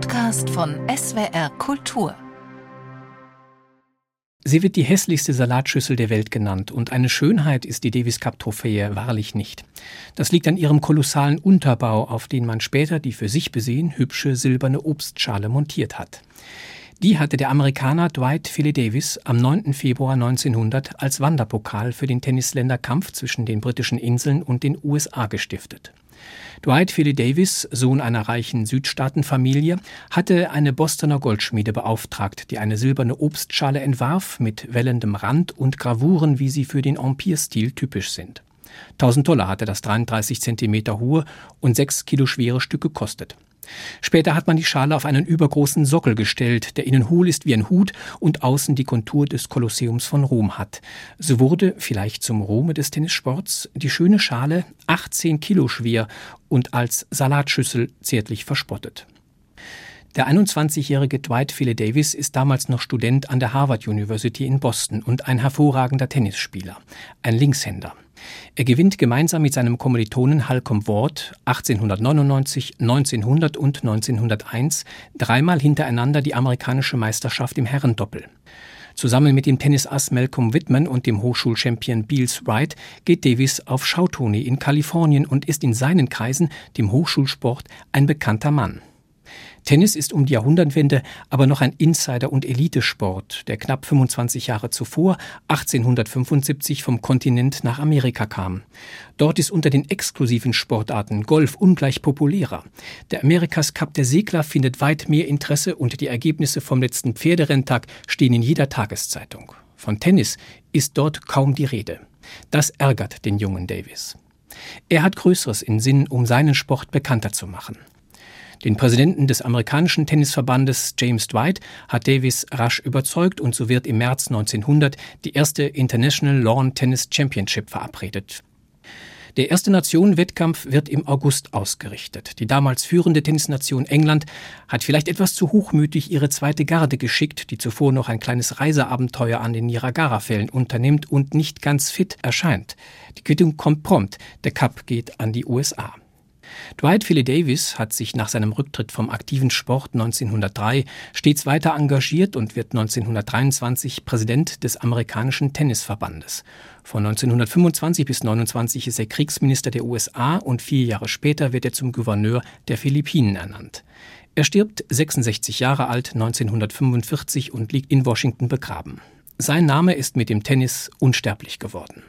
Podcast von SWR Kultur. Sie wird die hässlichste Salatschüssel der Welt genannt und eine Schönheit ist die Davis Cup Trophäe wahrlich nicht. Das liegt an ihrem kolossalen Unterbau, auf den man später die für sich besehen hübsche silberne Obstschale montiert hat. Die hatte der Amerikaner Dwight Philly Davis am 9. Februar 1900 als Wanderpokal für den Tennisländerkampf zwischen den britischen Inseln und den USA gestiftet. Dwight Philly Davis, Sohn einer reichen Südstaatenfamilie, hatte eine Bostoner Goldschmiede beauftragt, die eine silberne Obstschale entwarf mit wellendem Rand und Gravuren, wie sie für den Empire-Stil typisch sind. 1000 Dollar hatte das 33 Zentimeter hohe und 6 Kilo schwere Stück gekostet. Später hat man die Schale auf einen übergroßen Sockel gestellt, der innen hohl ist wie ein Hut und außen die Kontur des Kolosseums von Rom hat. So wurde, vielleicht zum Ruhme des Tennissports, die schöne Schale 18 Kilo schwer und als Salatschüssel zärtlich verspottet. Der 21-jährige Dwight Philly Davis ist damals noch Student an der Harvard University in Boston und ein hervorragender Tennisspieler, ein Linkshänder. Er gewinnt gemeinsam mit seinem Kommilitonen Halcom Ward 1899, 1900 und 1901 dreimal hintereinander die amerikanische Meisterschaft im Herrendoppel. Zusammen mit dem Tennisass Malcolm Whitman und dem Hochschulchampion Beals Wright geht Davis auf Schautournee in Kalifornien und ist in seinen Kreisen, dem Hochschulsport, ein bekannter Mann. Tennis ist um die Jahrhundertwende aber noch ein Insider- und Elitesport, der knapp 25 Jahre zuvor, 1875, vom Kontinent nach Amerika kam. Dort ist unter den exklusiven Sportarten Golf ungleich populärer. Der Amerikas Cup der Segler findet weit mehr Interesse und die Ergebnisse vom letzten Pferderenntag stehen in jeder Tageszeitung. Von Tennis ist dort kaum die Rede. Das ärgert den jungen Davis. Er hat Größeres in Sinn, um seinen Sport bekannter zu machen. Den Präsidenten des amerikanischen Tennisverbandes James Dwight hat Davis rasch überzeugt und so wird im März 1900 die erste International Lawn Tennis Championship verabredet. Der erste Nationenwettkampf wird im August ausgerichtet. Die damals führende Tennisnation England hat vielleicht etwas zu hochmütig ihre zweite Garde geschickt, die zuvor noch ein kleines Reiseabenteuer an den Niagara-Fällen unternimmt und nicht ganz fit erscheint. Die Quittung kommt prompt. Der Cup geht an die USA. Dwight Philly Davis hat sich nach seinem Rücktritt vom aktiven Sport 1903 stets weiter engagiert und wird 1923 Präsident des amerikanischen Tennisverbandes. Von 1925 bis 1929 ist er Kriegsminister der USA und vier Jahre später wird er zum Gouverneur der Philippinen ernannt. Er stirbt 66 Jahre alt 1945 und liegt in Washington begraben. Sein Name ist mit dem Tennis unsterblich geworden.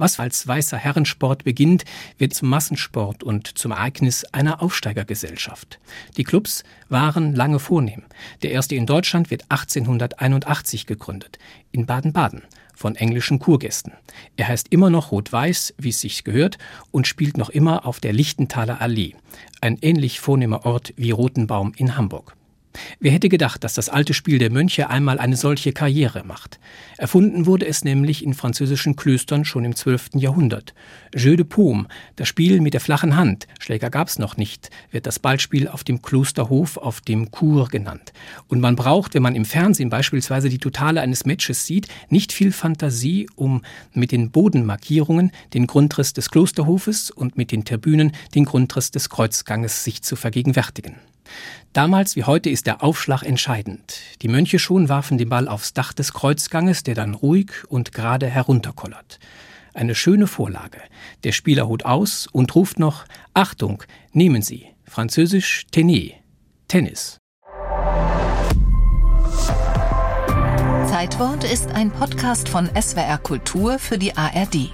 Was als weißer Herrensport beginnt, wird zum Massensport und zum Ereignis einer Aufsteigergesellschaft. Die Clubs waren lange vornehm. Der erste in Deutschland wird 1881 gegründet, in Baden-Baden, von englischen Kurgästen. Er heißt immer noch Rot-Weiß, wie es sich gehört, und spielt noch immer auf der Lichtenthaler Allee, ein ähnlich vornehmer Ort wie Rotenbaum in Hamburg. Wer hätte gedacht, dass das alte Spiel der Mönche einmal eine solche Karriere macht? Erfunden wurde es nämlich in französischen Klöstern schon im 12. Jahrhundert. Jeu de Paume, das Spiel mit der flachen Hand, Schläger gab's noch nicht, wird das Ballspiel auf dem Klosterhof, auf dem Cour genannt. Und man braucht, wenn man im Fernsehen beispielsweise die Totale eines Matches sieht, nicht viel Fantasie, um mit den Bodenmarkierungen den Grundriss des Klosterhofes und mit den Tribünen den Grundriss des Kreuzganges sich zu vergegenwärtigen. Damals wie heute ist der Aufschlag entscheidend. Die Mönche schon warfen den Ball aufs Dach des Kreuzganges, der dann ruhig und gerade herunterkollert. Eine schöne Vorlage. Der Spieler holt aus und ruft noch Achtung, nehmen Sie. Französisch Tennis. Tennis. Zeitwort ist ein Podcast von SWR Kultur für die ARD.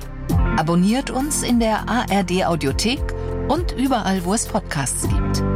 Abonniert uns in der ARD Audiothek und überall, wo es Podcasts gibt.